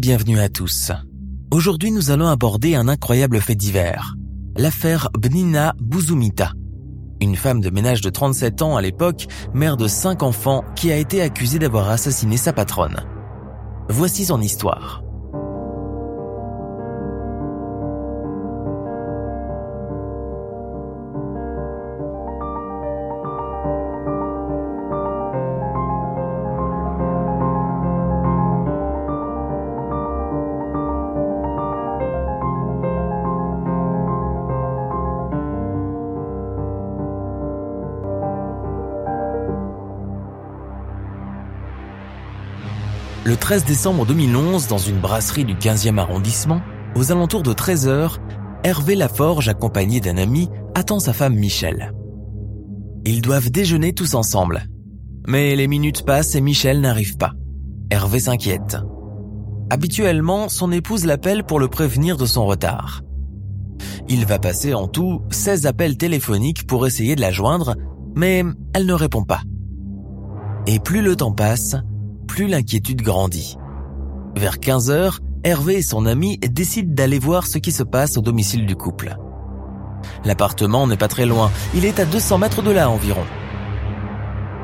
Bienvenue à tous. Aujourd'hui nous allons aborder un incroyable fait divers. L'affaire Bnina Bouzoumita. Une femme de ménage de 37 ans à l'époque, mère de 5 enfants, qui a été accusée d'avoir assassiné sa patronne. Voici son histoire. Le 13 décembre 2011, dans une brasserie du 15e arrondissement, aux alentours de 13 heures, Hervé Laforge, accompagné d'un ami, attend sa femme Michel. Ils doivent déjeuner tous ensemble. Mais les minutes passent et Michel n'arrive pas. Hervé s'inquiète. Habituellement, son épouse l'appelle pour le prévenir de son retard. Il va passer en tout 16 appels téléphoniques pour essayer de la joindre, mais elle ne répond pas. Et plus le temps passe, plus l'inquiétude grandit. Vers 15 heures, Hervé et son ami décident d'aller voir ce qui se passe au domicile du couple. L'appartement n'est pas très loin, il est à 200 mètres de là environ.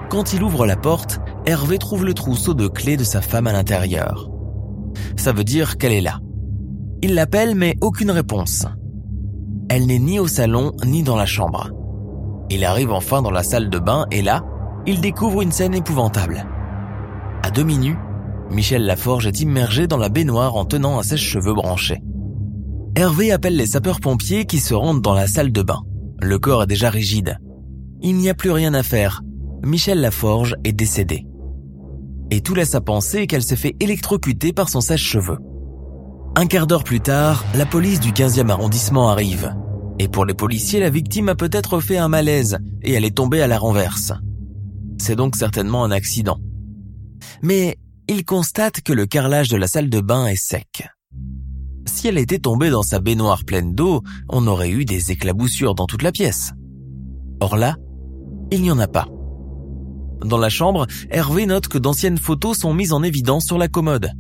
Quand il ouvre la porte, Hervé trouve le trousseau de clés de sa femme à l'intérieur. Ça veut dire qu'elle est là. Il l'appelle mais aucune réponse. Elle n'est ni au salon ni dans la chambre. Il arrive enfin dans la salle de bain et là, il découvre une scène épouvantable. À demi nu, Michel Laforge est immergé dans la baignoire en tenant un sèche-cheveux branché. Hervé appelle les sapeurs-pompiers qui se rendent dans la salle de bain. Le corps est déjà rigide. Il n'y a plus rien à faire. Michel Laforge est décédé. Et tout laisse à penser qu'elle s'est fait électrocuter par son sèche-cheveux. Un quart d'heure plus tard, la police du 15e arrondissement arrive. Et pour les policiers, la victime a peut-être fait un malaise et elle est tombée à la renverse. C'est donc certainement un accident mais il constate que le carrelage de la salle de bain est sec. Si elle était tombée dans sa baignoire pleine d'eau, on aurait eu des éclaboussures dans toute la pièce. Or là, il n'y en a pas. Dans la chambre, Hervé note que d'anciennes photos sont mises en évidence sur la commode.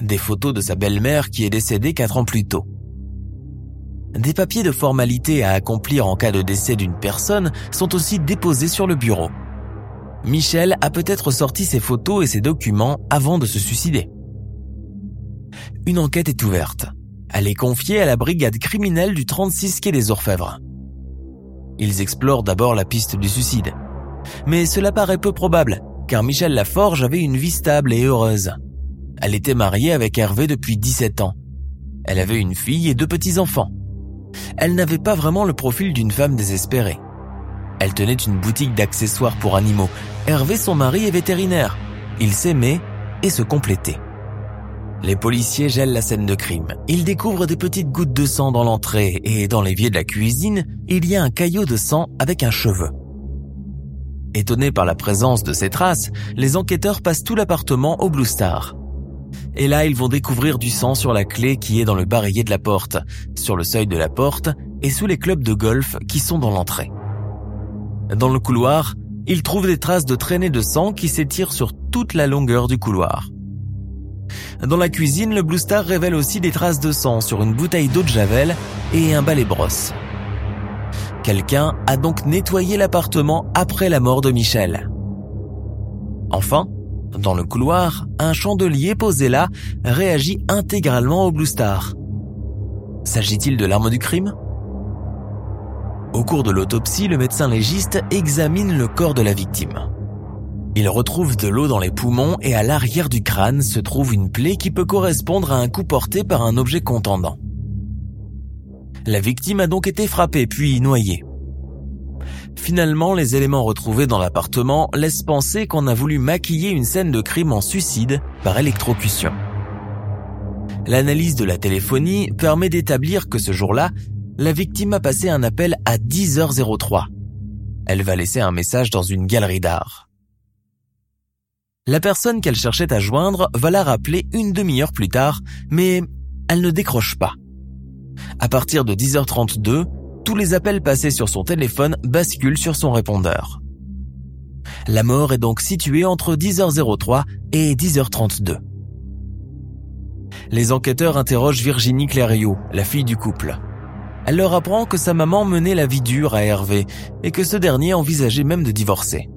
Des photos de sa belle-mère qui est décédée quatre ans plus tôt. Des papiers de formalité à accomplir en cas de décès d'une personne sont aussi déposés sur le bureau. Michel a peut-être sorti ses photos et ses documents avant de se suicider. Une enquête est ouverte. Elle est confiée à la brigade criminelle du 36 quai des Orfèvres. Ils explorent d'abord la piste du suicide. Mais cela paraît peu probable, car Michel Laforge avait une vie stable et heureuse. Elle était mariée avec Hervé depuis 17 ans. Elle avait une fille et deux petits-enfants. Elle n'avait pas vraiment le profil d'une femme désespérée. Elle tenait une boutique d'accessoires pour animaux. Hervé, son mari, est vétérinaire. Ils s'aimaient et se complétaient. Les policiers gèlent la scène de crime. Ils découvrent des petites gouttes de sang dans l'entrée et dans l'évier de la cuisine, il y a un caillot de sang avec un cheveu. Étonnés par la présence de ces traces, les enquêteurs passent tout l'appartement au Blue Star. Et là, ils vont découvrir du sang sur la clé qui est dans le barillet de la porte, sur le seuil de la porte et sous les clubs de golf qui sont dans l'entrée. Dans le couloir, ils trouvent des traces de traînées de sang qui s'étirent sur toute la longueur du couloir. Dans la cuisine, le Blue Star révèle aussi des traces de sang sur une bouteille d'eau de Javel et un balai brosse. Quelqu'un a donc nettoyé l'appartement après la mort de Michel. Enfin, dans le couloir, un chandelier posé là réagit intégralement au Blue Star. S'agit-il de l'arme du crime? Au cours de l'autopsie, le médecin légiste examine le corps de la victime. Il retrouve de l'eau dans les poumons et à l'arrière du crâne se trouve une plaie qui peut correspondre à un coup porté par un objet contendant. La victime a donc été frappée puis noyée. Finalement, les éléments retrouvés dans l'appartement laissent penser qu'on a voulu maquiller une scène de crime en suicide par électrocution. L'analyse de la téléphonie permet d'établir que ce jour-là, la victime a passé un appel à 10h03. Elle va laisser un message dans une galerie d'art. La personne qu'elle cherchait à joindre va la rappeler une demi-heure plus tard, mais elle ne décroche pas. À partir de 10h32, tous les appels passés sur son téléphone basculent sur son répondeur. La mort est donc située entre 10h03 et 10h32. Les enquêteurs interrogent Virginie Clériot, la fille du couple. Elle leur apprend que sa maman menait la vie dure à Hervé et que ce dernier envisageait même de divorcer.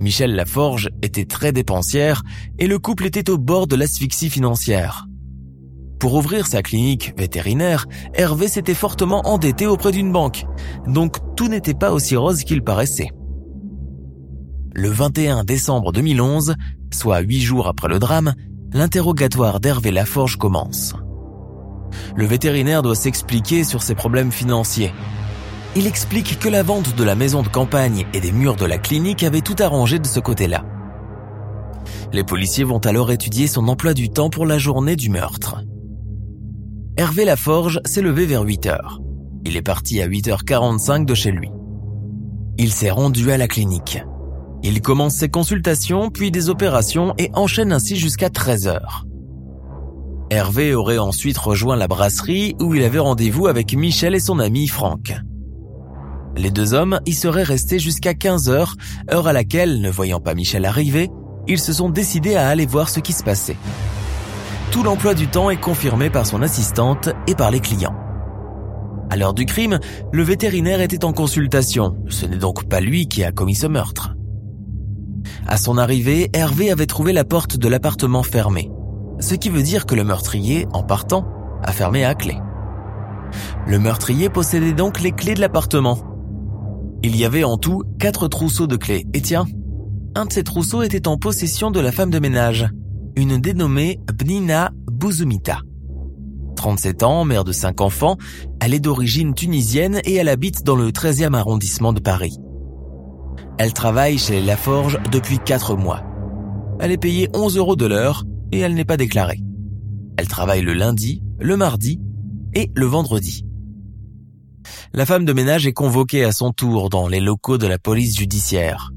Michel Laforge était très dépensière et le couple était au bord de l'asphyxie financière. Pour ouvrir sa clinique vétérinaire, Hervé s'était fortement endetté auprès d'une banque, donc tout n'était pas aussi rose qu'il paraissait. Le 21 décembre 2011, soit huit jours après le drame, l'interrogatoire d'Hervé Laforge commence. Le vétérinaire doit s'expliquer sur ses problèmes financiers. Il explique que la vente de la maison de campagne et des murs de la clinique avait tout arrangé de ce côté-là. Les policiers vont alors étudier son emploi du temps pour la journée du meurtre. Hervé Laforge s'est levé vers 8 heures. Il est parti à 8h45 de chez lui. Il s'est rendu à la clinique. Il commence ses consultations, puis des opérations et enchaîne ainsi jusqu'à 13 heures. Hervé aurait ensuite rejoint la brasserie où il avait rendez-vous avec Michel et son ami Franck. Les deux hommes y seraient restés jusqu'à 15 heures, heure à laquelle, ne voyant pas Michel arriver, ils se sont décidés à aller voir ce qui se passait. Tout l'emploi du temps est confirmé par son assistante et par les clients. À l'heure du crime, le vétérinaire était en consultation. Ce n'est donc pas lui qui a commis ce meurtre. À son arrivée, Hervé avait trouvé la porte de l'appartement fermée. Ce qui veut dire que le meurtrier, en partant, a fermé à clé. Le meurtrier possédait donc les clés de l'appartement. Il y avait en tout quatre trousseaux de clés. Et tiens, un de ces trousseaux était en possession de la femme de ménage une dénommée Bnina Bouzumita. 37 ans, mère de 5 enfants, elle est d'origine tunisienne et elle habite dans le 13e arrondissement de Paris. Elle travaille chez Laforge depuis 4 mois. Elle est payée 11 euros de l'heure et elle n'est pas déclarée. Elle travaille le lundi, le mardi et le vendredi. La femme de ménage est convoquée à son tour dans les locaux de la police judiciaire.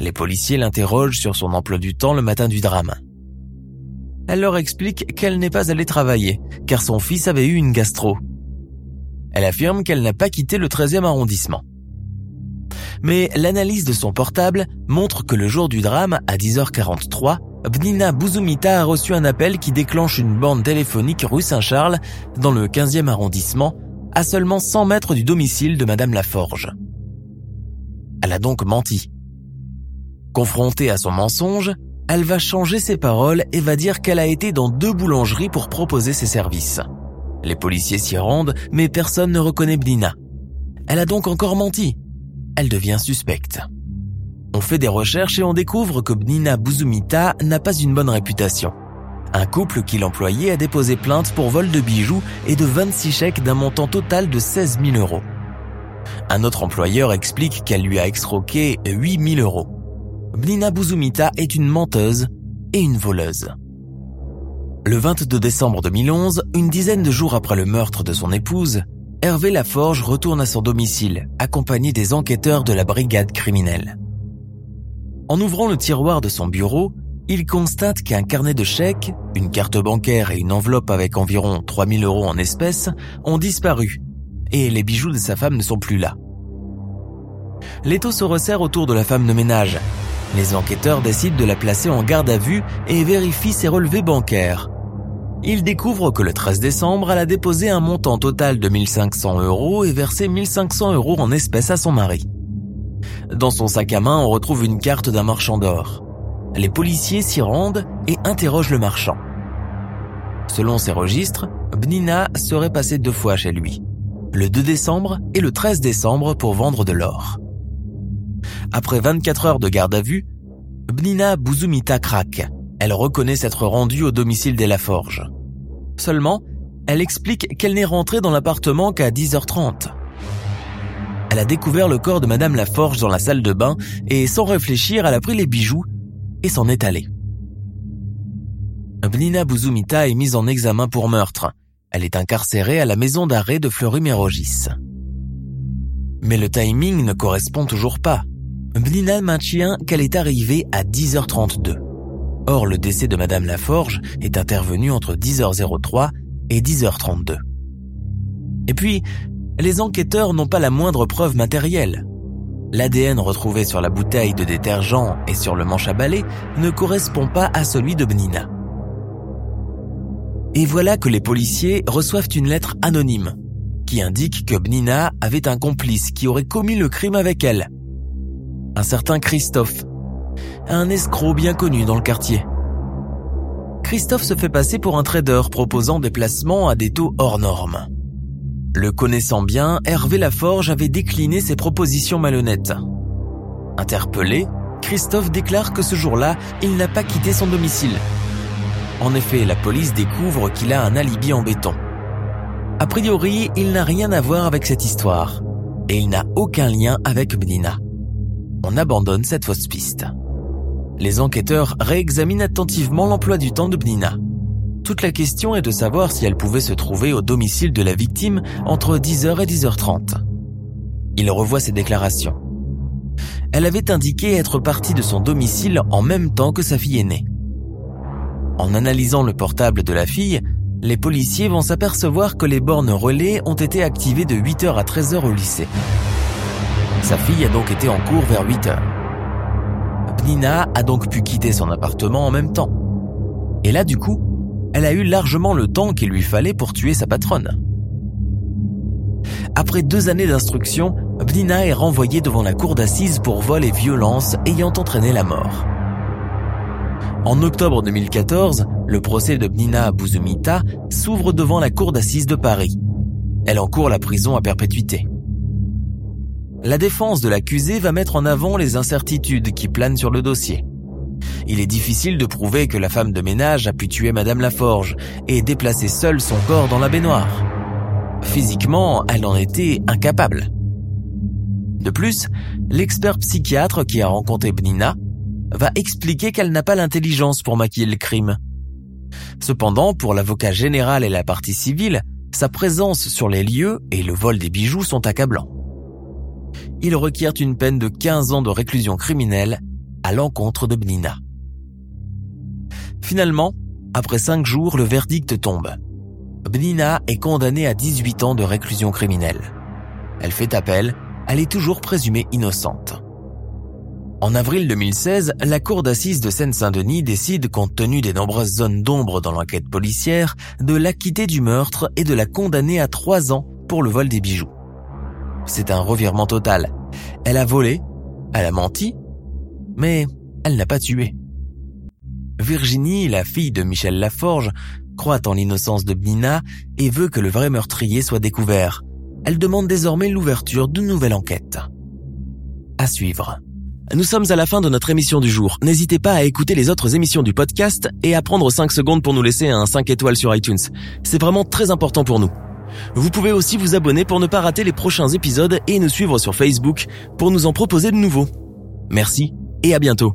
Les policiers l'interrogent sur son emploi du temps le matin du drame elle leur explique qu'elle n'est pas allée travailler, car son fils avait eu une gastro. Elle affirme qu'elle n'a pas quitté le 13e arrondissement. Mais l'analyse de son portable montre que le jour du drame, à 10h43, Bnina Bouzumita a reçu un appel qui déclenche une bande téléphonique rue Saint-Charles, dans le 15e arrondissement, à seulement 100 mètres du domicile de Madame Laforge. Elle a donc menti. Confrontée à son mensonge, elle va changer ses paroles et va dire qu'elle a été dans deux boulangeries pour proposer ses services. Les policiers s'y rendent, mais personne ne reconnaît Bnina. Elle a donc encore menti. Elle devient suspecte. On fait des recherches et on découvre que Bnina Bouzumita n'a pas une bonne réputation. Un couple qui l'employait a déposé plainte pour vol de bijoux et de 26 chèques d'un montant total de 16 000 euros. Un autre employeur explique qu'elle lui a extroqué 8 000 euros. Bnina Bouzumita est une menteuse et une voleuse. Le 22 décembre 2011, une dizaine de jours après le meurtre de son épouse, Hervé Laforge retourne à son domicile, accompagné des enquêteurs de la brigade criminelle. En ouvrant le tiroir de son bureau, il constate qu'un carnet de chèques, une carte bancaire et une enveloppe avec environ 3000 euros en espèces ont disparu, et les bijoux de sa femme ne sont plus là. L'étau se resserre autour de la femme de ménage, les enquêteurs décident de la placer en garde à vue et vérifient ses relevés bancaires. Ils découvrent que le 13 décembre, elle a déposé un montant total de 1500 euros et versé 1500 euros en espèces à son mari. Dans son sac à main, on retrouve une carte d'un marchand d'or. Les policiers s'y rendent et interrogent le marchand. Selon ses registres, Bnina serait passée deux fois chez lui, le 2 décembre et le 13 décembre pour vendre de l'or. Après 24 heures de garde à vue, Bnina Bouzumita craque. Elle reconnaît s'être rendue au domicile des Laforge. Seulement, elle explique qu'elle n'est rentrée dans l'appartement qu'à 10h30. Elle a découvert le corps de Madame Laforge dans la salle de bain et sans réfléchir, elle a pris les bijoux et s'en est allée. Bnina Bouzoumita est mise en examen pour meurtre. Elle est incarcérée à la maison d'arrêt de Fleury-Mérogis. Mais le timing ne correspond toujours pas. Bnina maintient qu'elle est arrivée à 10h32. Or, le décès de Madame Laforge est intervenu entre 10h03 et 10h32. Et puis, les enquêteurs n'ont pas la moindre preuve matérielle. L'ADN retrouvé sur la bouteille de détergent et sur le manche à balai ne correspond pas à celui de Bnina. Et voilà que les policiers reçoivent une lettre anonyme qui indique que Bnina avait un complice qui aurait commis le crime avec elle. Un certain Christophe, un escroc bien connu dans le quartier. Christophe se fait passer pour un trader proposant des placements à des taux hors normes. Le connaissant bien, Hervé Laforge avait décliné ses propositions malhonnêtes. Interpellé, Christophe déclare que ce jour-là, il n'a pas quitté son domicile en effet, la police découvre qu'il a un alibi en béton. A priori, il n'a rien à voir avec cette histoire. Et il n'a aucun lien avec Bnina. On abandonne cette fausse piste. Les enquêteurs réexaminent attentivement l'emploi du temps de Bnina. Toute la question est de savoir si elle pouvait se trouver au domicile de la victime entre 10h et 10h30. Il revoit ses déclarations. Elle avait indiqué être partie de son domicile en même temps que sa fille aînée. En analysant le portable de la fille, les policiers vont s'apercevoir que les bornes relais ont été activées de 8h à 13h au lycée. Sa fille a donc été en cours vers 8h. Nina a donc pu quitter son appartement en même temps. Et là, du coup, elle a eu largement le temps qu'il lui fallait pour tuer sa patronne. Après deux années d'instruction, Bnina est renvoyée devant la cour d'assises pour vol et violence ayant entraîné la mort. En octobre 2014, le procès de Bnina Bouzoumita s'ouvre devant la cour d'assises de Paris. Elle encourt la prison à perpétuité. La défense de l'accusé va mettre en avant les incertitudes qui planent sur le dossier. Il est difficile de prouver que la femme de ménage a pu tuer Madame Laforge et déplacer seule son corps dans la baignoire. Physiquement, elle en était incapable. De plus, l'expert psychiatre qui a rencontré Bnina va expliquer qu'elle n'a pas l'intelligence pour maquiller le crime. Cependant, pour l'avocat général et la partie civile, sa présence sur les lieux et le vol des bijoux sont accablants. Il requiert une peine de 15 ans de réclusion criminelle à l'encontre de Bnina. Finalement, après 5 jours, le verdict tombe. Bnina est condamnée à 18 ans de réclusion criminelle. Elle fait appel, elle est toujours présumée innocente. En avril 2016, la cour d'assises de Seine-Saint-Denis décide, compte tenu des nombreuses zones d'ombre dans l'enquête policière, de l'acquitter du meurtre et de la condamner à trois ans pour le vol des bijoux. C'est un revirement total. Elle a volé, elle a menti, mais elle n'a pas tué. Virginie, la fille de Michel Laforge, croit en l'innocence de Bnina et veut que le vrai meurtrier soit découvert. Elle demande désormais l'ouverture d'une nouvelle enquête. À suivre. Nous sommes à la fin de notre émission du jour. N'hésitez pas à écouter les autres émissions du podcast et à prendre 5 secondes pour nous laisser un 5 étoiles sur iTunes. C'est vraiment très important pour nous. Vous pouvez aussi vous abonner pour ne pas rater les prochains épisodes et nous suivre sur Facebook pour nous en proposer de nouveaux. Merci et à bientôt.